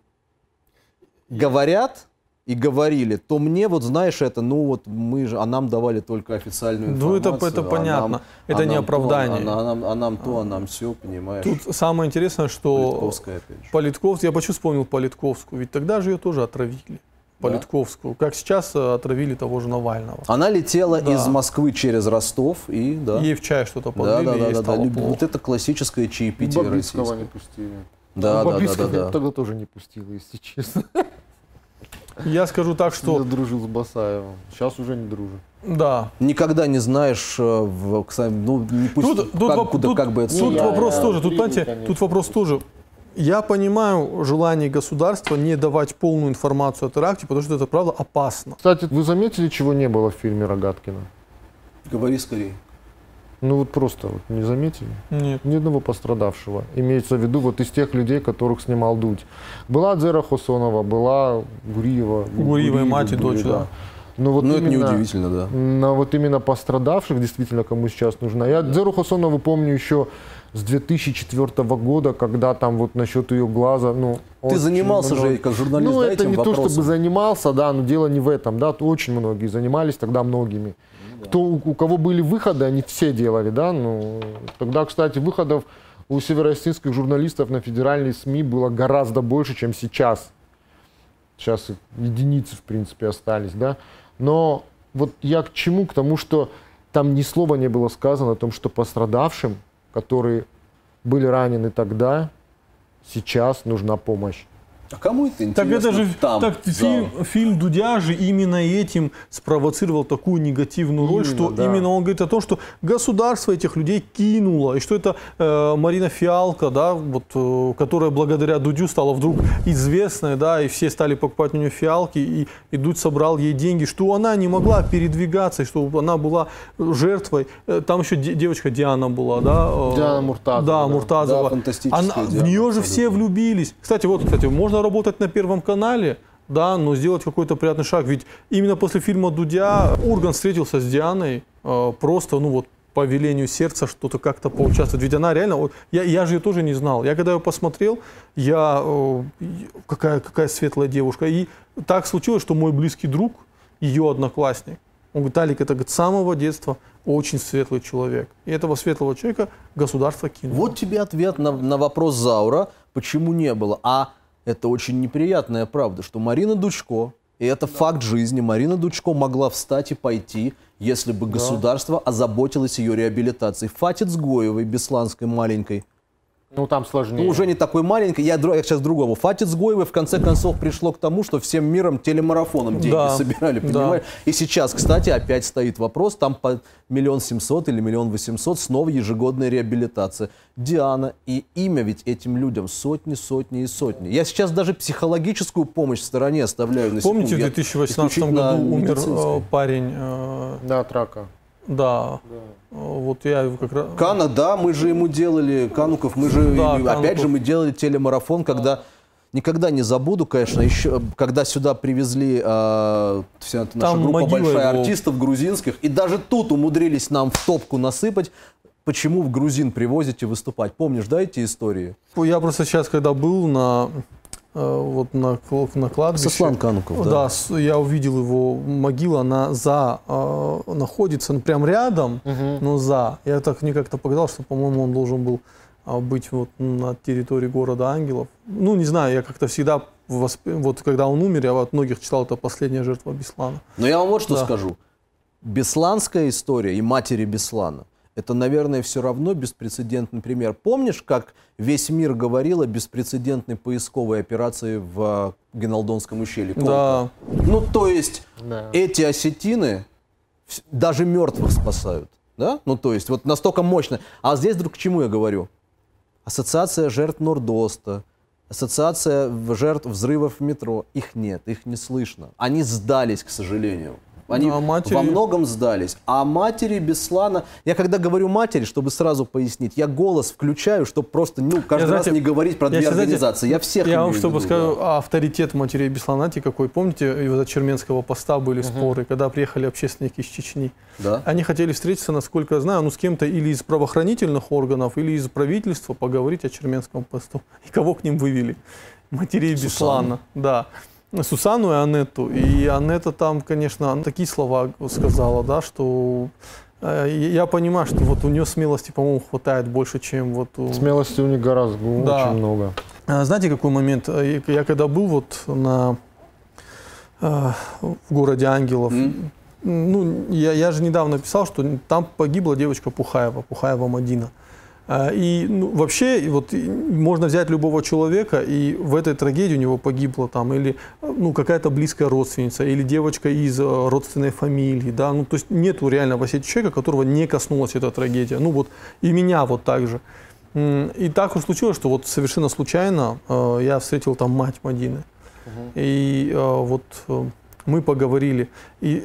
говорят и говорили, то мне вот, знаешь, это, ну вот мы же, а нам давали только официальную Ну, это- информацию. это а понятно. нам- Это а не нам то, оправдание. а нам, а нам то, а нам все, понимаешь. Тут самое интересное, что Политковская, опять же. Политковскую, я почему вспомнил Политковскую, ведь тогда же ее тоже отравили. Политковскую, как сейчас э, отравили того же Навального. Она летела Да. из Москвы через Ростов и, да. Ей в чай что-то Да, подлили, да, да, да, да. стало Люб- плохо. Вот это классическое чаепитие Бабицкого российское. не пустили. Да, Ну, да, да, да, я да. тогда тоже не пустил, если честно. Я скажу так, Я что дружил с Басаевым. Сейчас уже не дружу. да. Никогда не знаешь, э, в, кстати, ну, не пусть, Тут, тут, как, воп- куда, тут- как бы это тут я- вопрос я тоже, тут, понимаете, тут вопрос тоже. Я понимаю желание государства не давать полную информацию о теракте, потому что это правда опасно. Кстати, вы заметили, чего не было в фильме Рогаткина? Говори скорее. Ну вот просто вот не заметили? Нет. Ни одного пострадавшего. Имеется в виду вот из тех людей, которых снимал Дудь. Была Дзера Хосонова, была Гуриева. Гуриева и мать, и дочь, да. Но вот Ну, это именно- неудивительно, да. на вот именно пострадавших, действительно, кому сейчас нужна. Я Дзеру Хасонову помню еще с 2004 года, когда там вот насчет ее глаза, ну... Ты занимался много- же как журналист Ну, да, это не то, вопросом? чтобы занимался, да, но дело не в этом, да, очень многие занимались тогда многими. Кто, у, у кого были выходы, они все делали, да, ну, тогда, кстати, выходов у североостинских журналистов на федеральные СМИ было гораздо больше, чем сейчас. Сейчас единицы, в принципе, остались, да. Но вот я к чему? К тому, что там ни слова не было сказано о том, что пострадавшим, которые были ранены тогда, сейчас нужна помощь. А кому это Так интересно? это же там, так, фильм, фильм Дудя же именно этим спровоцировал такую негативную роль, Именно, что да. именно он говорит о том, что государство этих людей кинуло, и что это э, Марина Фиалка, да, вот, э, которая благодаря Дудю стала вдруг известной, да, и все стали покупать у нее фиалки, и, и Дудь собрал ей деньги, что она не могла передвигаться, и что она была жертвой. Э, Там еще де- девочка Диана была, да? э, Диана Муртазова, Да. Муртазова. Да, фантастическая Она- в Диана, нее же абсолютно. все влюбились. Кстати, вот, кстати, можно работать на Первом канале, да, но сделать какой-то приятный шаг. Ведь именно после фильма Дудя Урган встретился с Дианой э, просто, ну вот, по велению сердца что-то как-то поучаствовать. Ведь она реально, вот, я, я же ее тоже не знал. Я когда ее посмотрел, я, э, какая, какая светлая девушка. И так случилось, что мой близкий друг, ее одноклассник, он говорит, Алик, это говорит, с самого детства очень светлый человек. И этого светлого человека государство кинуло. Вот тебе ответ на, на вопрос Заура, почему не было. А это очень неприятная правда, что Марина Дучко, и это факт жизни, Марина Дучко могла встать и пойти, если бы государство озаботилось ее реабилитацией. Фатит Сгоевой, бесланской маленькой, Ну, там сложнее. ну, уже не такой маленькой, я, я сейчас к другому. Фатит Сгоевой в конце концов пришло к тому, что всем миром телемарафоном деньги Да, собирали, да. понимаешь? И сейчас, кстати, опять стоит вопрос, там по миллион семьсот или миллион восемьсот снова ежегодная реабилитация. Диана и имя ведь этим людям сотни, сотни и сотни. Я сейчас даже психологическую помощь в стороне оставляю на Помните, в секунду. Я 2018 исключительно году умер э, парень, э, Да, от рака. да, Э, вот я как раз... Кана, да, мы же ему делали, Кануков, мы же, Да, опять Кануков. же, мы делали телемарафон, когда, никогда не забуду, конечно, еще, когда сюда привезли э, вся эта наша Там группа большая его. артистов грузинских, и даже тут умудрились нам в топку насыпать, почему в грузин привозите выступать. Помнишь, да, эти истории? Я просто сейчас, когда был на, вот на, на кладбище... Сослан Кануков, да. Да, я увидел его могила, она за, э, находится ну, прям рядом, но за. Я так мне как-то показалось, что, по-моему, он должен был а, быть вот на территории города Ангелов. Ну, не знаю, я как-то всегда, восп- вот когда он умер, я от многих читал, это последняя жертва Беслана. Но я вам вот что Да. скажу. Бесланская история и матери Беслана – это, наверное, все равно беспрецедентный пример. Помнишь, как весь мир говорил о беспрецедентной поисковой операции в э, Геналдонском ущелье? Да. Ну, то есть Да. эти осетины даже мертвых спасают. Да? Ну, то есть вот настолько мощно. А здесь вдруг к чему я говорю? Ассоциация жертв Нордоста, ассоциация жертв взрывов в метро. Их нет, их не слышно. Они сдались, к сожалению. Они а матери- во многом сдались. А матери Беслана... Я когда говорю матери, чтобы сразу пояснить, я голос включаю, чтобы просто, ну, каждый Я, раз знаете, не говорить про я две знаете, организации. Я всех Я вам имею в что виду, скажу, да. а авторитет матерей Бесланати какой. Помните, из-за Черменского поста были споры, когда приехали общественники из Чечни. Да? Они хотели встретиться, насколько я знаю, ну, с кем-то или из правоохранительных органов, или из правительства поговорить о Черменском посту. И кого к ним вывели? Матерей. Беслана. Да. Сусану и Анетту. И Анетта там, конечно, такие слова сказала, да, что э, я понимаю, что вот у нее смелости, по-моему, хватает больше, чем вот у... Смелости у них гораздо Да. очень много. А, Знаете, какой момент? Э, Я когда был вот на, э, в городе Ангелов, М? ну, я, я же недавно писал, что там погибла девочка Пухаева, Пухаева Мадина. А, И ну, вообще, вот можно взять любого человека, и в этой трагедии у него погибла там или ну, какая-то близкая родственница, или девочка из э, родственной фамилии, да, ну, то есть нету реально в Осетии человека, которого не коснулась эта трагедия. Ну, вот и меня вот так же. И так уж случилось, что вот совершенно случайно э, я встретил там мать Мадины. И э, вот мы поговорили. И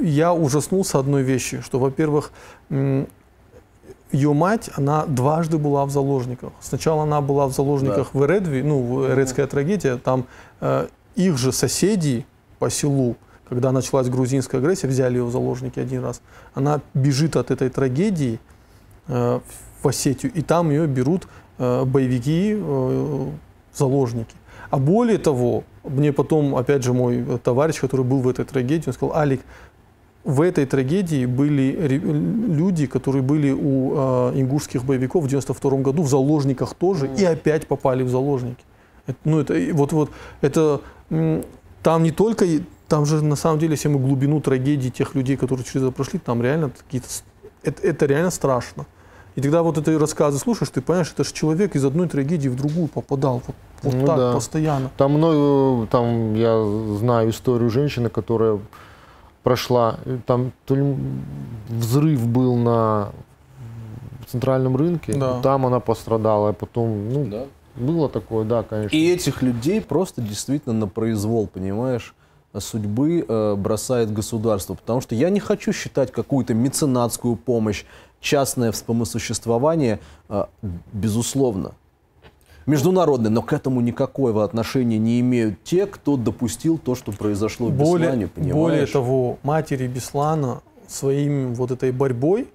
я ужаснулся одной вещи, что, во-первых, ее мать, она дважды была в заложниках. Сначала она была в заложниках в Эредви, ну, в Эредская трагедия, там э, их же соседи по селу когда началась грузинская агрессия, взяли ее в заложники один раз, она бежит от этой трагедии э, в Осетию, и там ее берут э, боевики, э, заложники. А более того, мне потом, опять же, мой товарищ, который был в этой трагедии, он сказал, Алик, в этой трагедии были люди, которые были у э, ингушских боевиков в 92 году в заложниках тоже и опять попали в заложники. Это, ну это вот вот это там не только там же на самом деле, если мы глубину трагедии тех людей, которые через это прошли, там реально какие-то это, это реально страшно. И тогда вот эти рассказы слушаешь, ты понимаешь, это же человек из одной трагедии в другую попадал. Вот, вот ну, так, да. постоянно. Там много, там я знаю историю женщины, которая прошла, там то ли взрыв был на центральном рынке, да. там она пострадала, а потом, ну, да. было такое, да, конечно. И этих людей просто действительно на произвол, понимаешь? судьбы э, бросает государство. Потому что я не хочу считать какую-то меценатскую помощь, частное вспомосуществование, э, безусловно, международное, но к этому никакого отношения не имеют те, кто допустил то, что произошло в более, Беслане, понимаешь? Более того, матери Беслана своим вот этой борьбой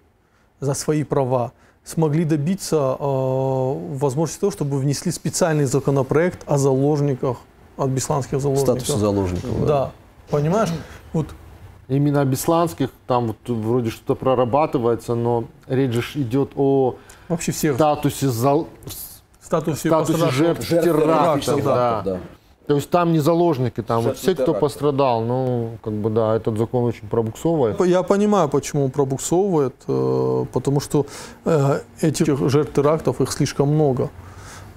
за свои права смогли добиться э, возможности того, чтобы внесли специальный законопроект о заложниках, от бесланских заложников. Статус заложников. Да. да. Понимаешь? Вот Именно бесланских там вот вроде что-то прорабатывается, но речь же идет о Вообще всех. статусе, зал... статусе, статусе жертв, жертв терактов. Да. Да. То есть там не заложники, там вот все, кто пострадал, ну, как бы, да, этот закон очень пробуксовывает. Я понимаю, почему он пробуксовывает, э, потому что э, этих жертв терактов, их слишком много.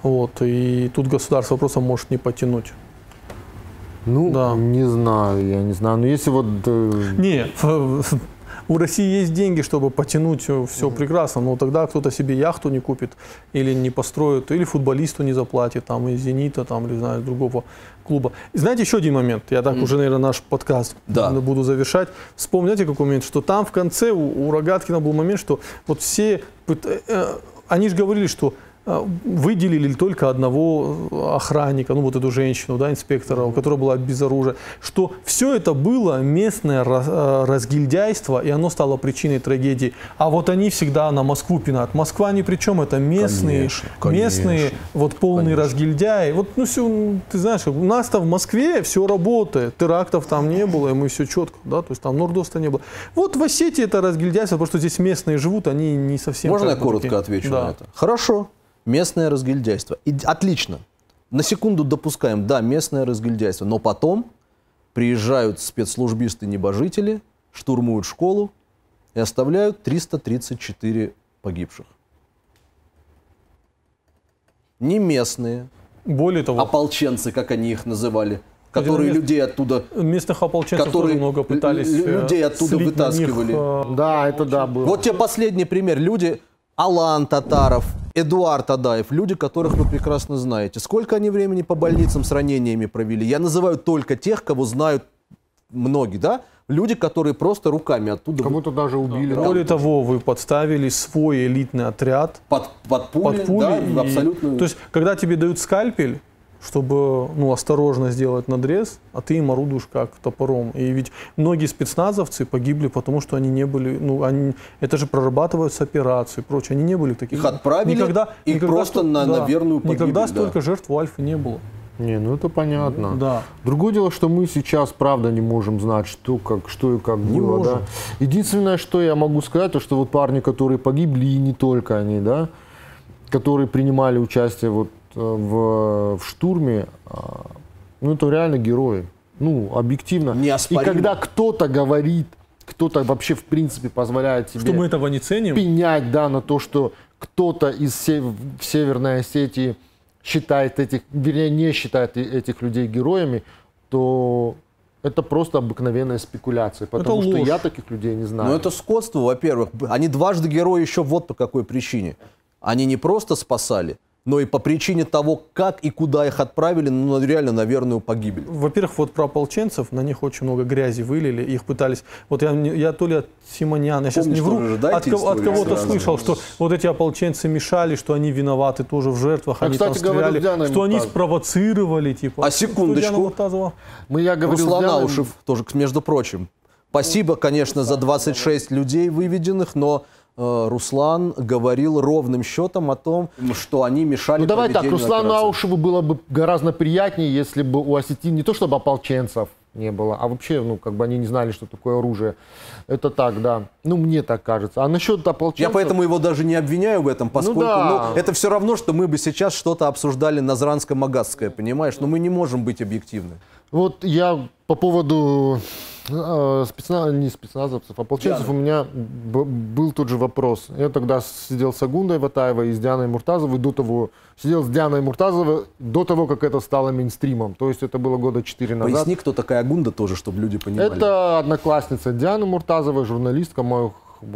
Вот, и тут государство просто может не потянуть. Ну, да. не знаю, я не знаю. Но если вот... Э, не, у России есть деньги, чтобы потянуть все угу. прекрасно, но тогда кто-то себе яхту не купит или не построит, или футболисту не заплатит, там, из «Зенита», там, или, знаю, другого клуба. И знаете, еще один момент, я так mm. уже, наверное, наш подкаст да. буду завершать. Вспомните какой момент, что там в конце у, у Рогаткина был момент, что вот все, э, э, они же говорили, что выделили только одного охранника, ну вот эту женщину, да, инспектора, у которой была без оружия, что все это было местное а, разгильдяйство, и оно стало причиной трагедии. А вот они всегда на Москву пинают. Москва ни при чем, это местные, конечно, местные, конечно, вот полные конечно. разгильдяи. Вот, ну все, ты знаешь, у нас-то в Москве все работает, терактов там не было, и мы все четко, да, то есть там Нордоста не было. Вот в Осетии это разгильдяйство, потому что здесь местные живут, они не совсем... Можно я коротко такие. отвечу да. на это? Хорошо. Местное разгильдяйство. И, отлично. На секунду допускаем, да, местное разгильдяйство. Но потом приезжают спецслужбисты-небожители, штурмуют школу и оставляют 334 погибших. Не местные, более того, ополченцы, как они их называли, которые мест, людей оттуда... Местных ополченцев которые тоже много пытались Людей э, оттуда вытаскивали. Них, э, да, это да, было. Вот тебе последний пример. Люди, Алан Татаров, Эдуард Адаев, люди, которых вы прекрасно знаете. Сколько они времени по больницам с ранениями провели? Я называю только тех, кого знают многие, да? Люди, которые просто руками оттуда... Кому-то даже убили. Да, Более того, вы подставили свой элитный отряд. Под, под пули, под пули да, и... абсолютно. То есть, когда тебе дают скальпель, чтобы ну, осторожно сделать надрез, а ты им орудуешь как топором. И ведь многие спецназовцы погибли, потому что они не были, ну, они, это же прорабатываются операции и прочее, они не были таких. Их отправили, никогда, их никогда просто сто, на, да, на верную погибель. Никогда столько да. жертв у Альфы не было. Не, ну это понятно. Да. Другое дело, что мы сейчас, правда, не можем знать, что, как, что и как не было. Можем. Да? Единственное, что я могу сказать, то что вот парни, которые погибли, и не только они, да, которые принимали участие вот в, в штурме, а, ну это реально герои. Ну, объективно. Неоспоримо. И когда кто-то говорит, кто-то вообще в принципе позволяет себе... Что мы этого не ценим? Пенять, да, на то, что кто-то из сев... в Северной Осетии считает этих, вернее, не считает этих людей героями, то это просто обыкновенная спекуляция, потому это что ложь. я таких людей не знаю. Ну это скотство, во-первых. Они дважды герои еще вот по какой причине. Они не просто спасали, но и по причине того, как и куда их отправили, ну, реально на верную погибель. Во-первых, вот про ополченцев, на них очень много грязи вылили, их пытались... Вот я, я то ли от Симонян, я сейчас не вру, да, от, кого- от кого-то слышал, что вот эти ополченцы мешали, что они виноваты тоже в жертвах, А, они там кстати говоря, стреляли, Диана что они спровоцировали, типа. А секундочку. Диана? Мы, я говорил, Руслан с Дианой- Аушев тоже, между прочим. Спасибо, конечно, за 26 людей выведенных, но Руслан говорил ровным счетом о том, что они мешали Ну давай так, Руслану операции. Аушеву было бы гораздо приятнее, если бы у осетин не то чтобы ополченцев не было, а вообще, ну, как бы они не знали, что такое оружие. Это так, да. Ну, мне так кажется. А насчет ополченцев... Я поэтому его даже не обвиняю в этом, поскольку да. ну, это все равно, что мы бы сейчас что-то обсуждали Назранско-Магазское, понимаешь? Но мы не можем быть объективны. Вот я по поводу э, спецназ, не спецназовцев, ополченцев, у меня б- был тот же вопрос. Я тогда сидел с Агундой Ватаевой и с Дианой Муртазовой до того, сидел с Дианой Муртазовой до того, как это стало мейнстримом. То есть это было года 4 назад. Поясни, кто такая Гунда тоже, чтобы люди понимали. Это одноклассница Дианы Муртазовой, журналистка, мой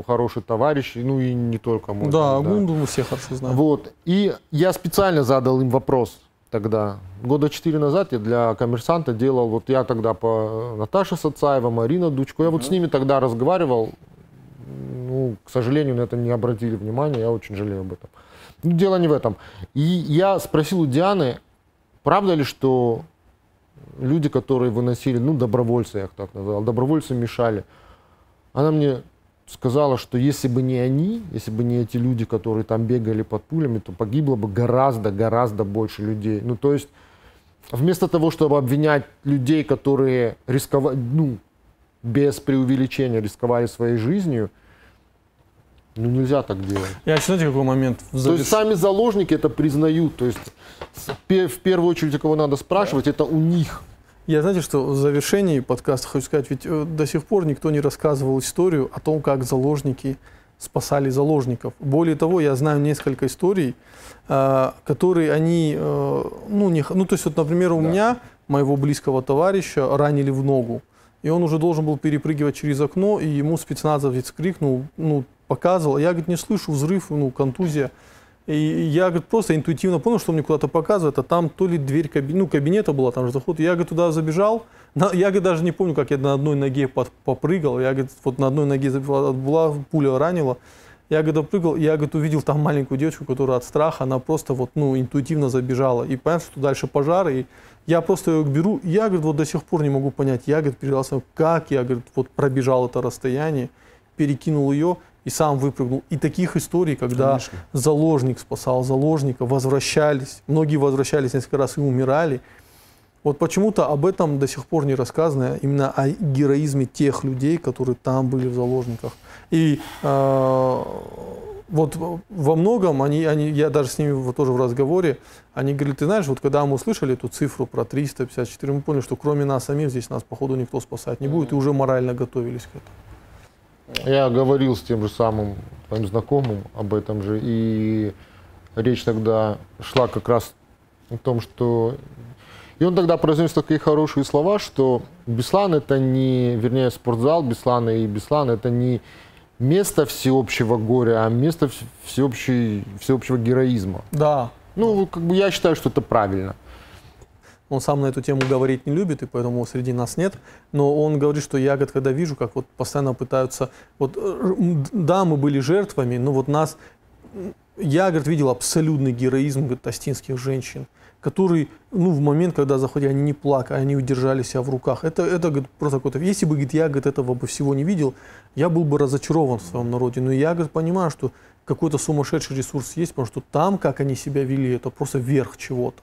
хороший товарищ, ну и не только мой. Да, Гунду мы все хорошо знаем. Вот. И я специально задал им вопрос тогда. Года четыре назад я для коммерсанта делал, вот я тогда по Наташе Сацаева, Марина Дучко, я вот с ними тогда разговаривал. Ну, к сожалению, на это не обратили внимания, я очень жалею об этом. Ну, дело не в этом. И я спросил у Дианы, правда ли, что люди, которые выносили, ну, добровольцы, я их так назвал, добровольцы мешали. Она мне сказала, что если бы не они, если бы не эти люди, которые там бегали под пулями, то погибло бы гораздо, гораздо больше людей. Ну, то есть, вместо того, чтобы обвинять людей, которые рисковали, ну, без преувеличения рисковали своей жизнью, ну, нельзя так делать. Я знаете, какой момент? В То есть сами заложники это признают. То есть в первую очередь, у кого надо спрашивать, это у них. Я знаете, что в завершении подкаста хочу сказать, ведь э, до сих пор никто не рассказывал историю о том, как заложники спасали заложников. Более того, я знаю несколько историй, э, которые они, э, ну, не, ну, то есть, вот, например, у меня, моего близкого товарища, ранили в ногу. И он уже должен был перепрыгивать через окно, и ему спецназовец крикнул, ну, показывал. Я, говорит, не слышу взрыв, ну, контузия. И я, говорит, просто интуитивно понял, что мне куда-то показывает, а там то ли дверь каби- ну, кабинета была, там же заход. Я, говорит, туда забежал. На- я, говорит, даже не помню, как я на одной ноге под- попрыгал. Я, говорит, вот на одной ноге была, пуля ранила. Я, говорит, прыгал, я, говорит, увидел там маленькую девочку, которая от страха, она просто вот, ну, интуитивно забежала. И понятно, что дальше пожар, и я просто ее беру. Я, говорит, вот до сих пор не могу понять, я, говорит, передался, как я, говорит, вот пробежал это расстояние, перекинул ее и сам выпрыгнул. И таких историй, когда Конечно. заложник спасал заложника, возвращались, многие возвращались несколько раз и умирали. Вот почему-то об этом до сих пор не рассказано, именно о героизме тех людей, которые там были в заложниках. И э, вот во многом они, они, я даже с ними вот тоже в разговоре, они говорили, ты знаешь, вот когда мы услышали эту цифру про 354, мы поняли, что кроме нас самих здесь нас, походу, никто спасать не будет, и уже морально готовились к этому. Я говорил с тем же самым твоим знакомым об этом же, и речь тогда шла как раз о том, что... И он тогда произнес такие хорошие слова, что Беслан это не, вернее, спортзал Беслана и Беслан это не место всеобщего горя, а место вс- всеобщей, всеобщего героизма. Да, Ну, как бы я считаю, что это правильно. Он сам на эту тему говорить не любит, и поэтому среди нас нет. Но он говорит, что я, когда вижу, как вот постоянно пытаются... Вот, э, да, мы были жертвами, но вот нас... Я, говорит, видел абсолютный героизм говорит, остинских женщин, которые, ну, в момент, когда заходили, они не плакали, они удержали себя в руках. Это, это говорит, просто какой-то... Если бы, говорит, я, говорит, этого бы всего не видел, я был бы разочарован в своем народе. Но я, говорит, понимаю, что какой-то сумасшедший ресурс есть, потому что там, как они себя вели, это просто верх чего-то.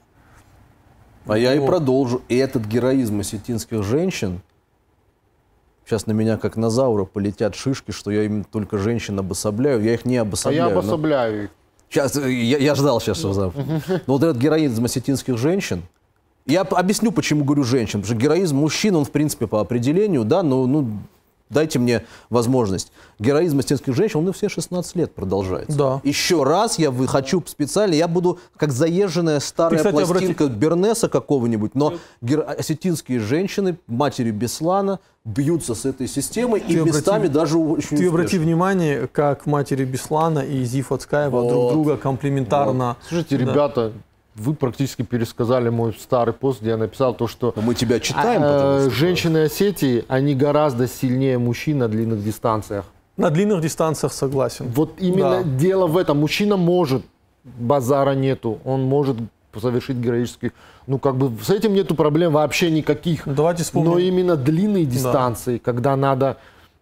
А я и продолжу. И этот героизм осетинских женщин, сейчас на меня как на Заура полетят шишки, что я им только женщин обособляю. Я их не А обособляю. я но- обособляю их. Сейчас, э, я, я ждал сейчас, что Но вот этот героизм осетинских женщин, я объясню, почему говорю женщин. Потому что героизм мужчин, он, в принципе, по определению, да, но ну, дайте мне возможность. Героизм астенских женщин, он и все 16 лет продолжается. Да. Еще раз я вы- хочу специально, я буду как заезженная старая кстати, обрати- пластинка Бернеса какого-нибудь, но гер- осетинские женщины, матери Беслана, бьются с этой системой и Ты обрати- местами даже очень Ты обрати внимание, как матери Беслана и Зифа Цкаева друг Вот. друга комплементарно. Слушайте, Да. ребята, вы практически пересказали мой старый пост, где я написал то, что Но мы тебя читаем, а, э, что... женщины Осетии, они гораздо сильнее мужчин на длинных дистанциях. На длинных дистанциях согласен. Вот именно Да. дело в этом. Мужчина может, базара нету, он может совершить героический... Ну, как бы с этим нету проблем вообще никаких. Ну, Давайте вспомним. Но именно длинные дистанции, когда надо,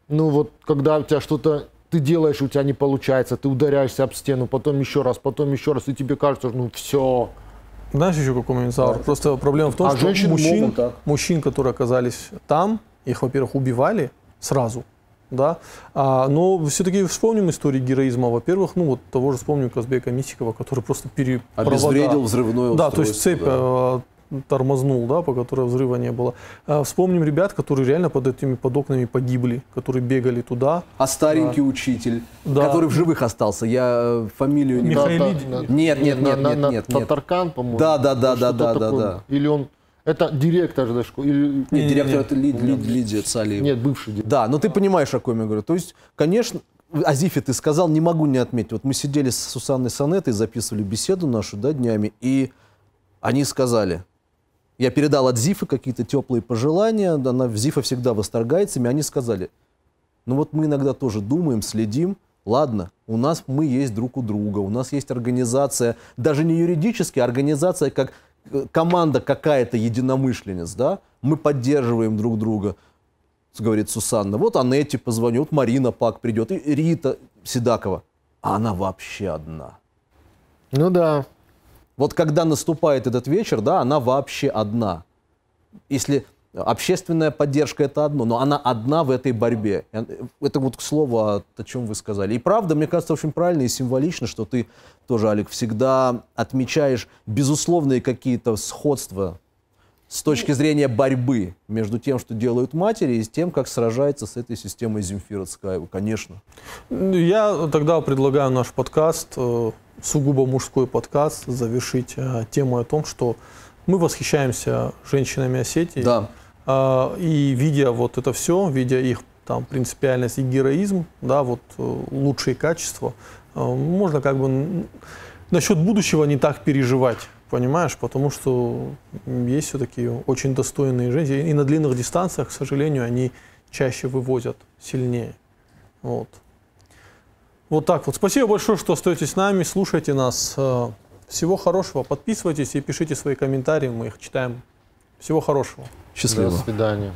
ну вот, когда у тебя что-то ты делаешь, у тебя не получается, ты ударяешься об стену, потом еще раз, потом еще раз, и тебе кажется, ну все. Знаешь еще какой момент, Заур? Просто проблема в том, А что мужчин, могут так. мужчин, которые оказались там, их, во-первых, убивали сразу, да, а, но все-таки вспомним историю героизма. Во-первых, ну вот того же вспомним Казбека Мисикова, который просто пере... Обезвредил взрывное Да, то есть устройство, цепь да. Тормознул, да, по которой взрыва не было. А, Вспомним ребят, которые реально под этими под окнами погибли, которые бегали туда. А старенький учитель, Да. который в живых остался, я э, фамилию не Михаил. Нет, нет, нет, на- нет, на нет, нет. Татаркан, по-моему. Да, да, да, да, да, да, да. Или он, это директор же школы, или... Нет, директор это Лид- Лид- Лидия Цалиева. Нет, бывший директор. Да, но ты понимаешь, о ком я говорю. То есть, конечно, Азифе ты сказал, не могу не отметить. Вот мы сидели с Сусанной Сонетой, записывали беседу нашу, да, днями, и они сказали, я передал от Зифы какие-то теплые пожелания, она, Зифа всегда восторгается ими, они сказали, ну вот мы иногда тоже думаем, следим, ладно, у нас мы есть друг у друга, у нас есть организация, даже не юридически, а организация как э, команда какая-то единомышленниц, да, мы поддерживаем друг друга говорит Сусанна. Вот Анетте позвоню, вот Марина Пак придет, и Рита Седакова. А она вообще одна. Ну да. Вот когда наступает этот вечер, да, она вообще одна. Если общественная поддержка это одно, но она одна в этой борьбе. Это вот к слову о, о чем вы сказали. И правда, мне кажется, очень правильно и символично, что ты тоже, Алик, всегда отмечаешь безусловные какие-то сходства с точки зрения борьбы между тем, что делают матери, и с тем, как сражается с этой системой Земфира Цкаева, конечно. Я тогда предлагаю наш подкаст, э, сугубо мужской подкаст, завершить э, темой о том, что мы восхищаемся женщинами Осетии. Да. А, И видя вот это все, видя их там принципиальность и героизм, да, вот э, лучшие качества, э, можно как бы насчет будущего не так переживать, понимаешь, потому что есть все-таки очень достойные женщины, и на длинных дистанциях, к сожалению, они чаще вывозят сильнее. Вот. Вот так вот. Спасибо большое, что остаетесь с нами, слушайте нас. Э, Всего хорошего. Подписывайтесь и пишите свои комментарии, мы их читаем. Всего хорошего. Счастливо. До свидания.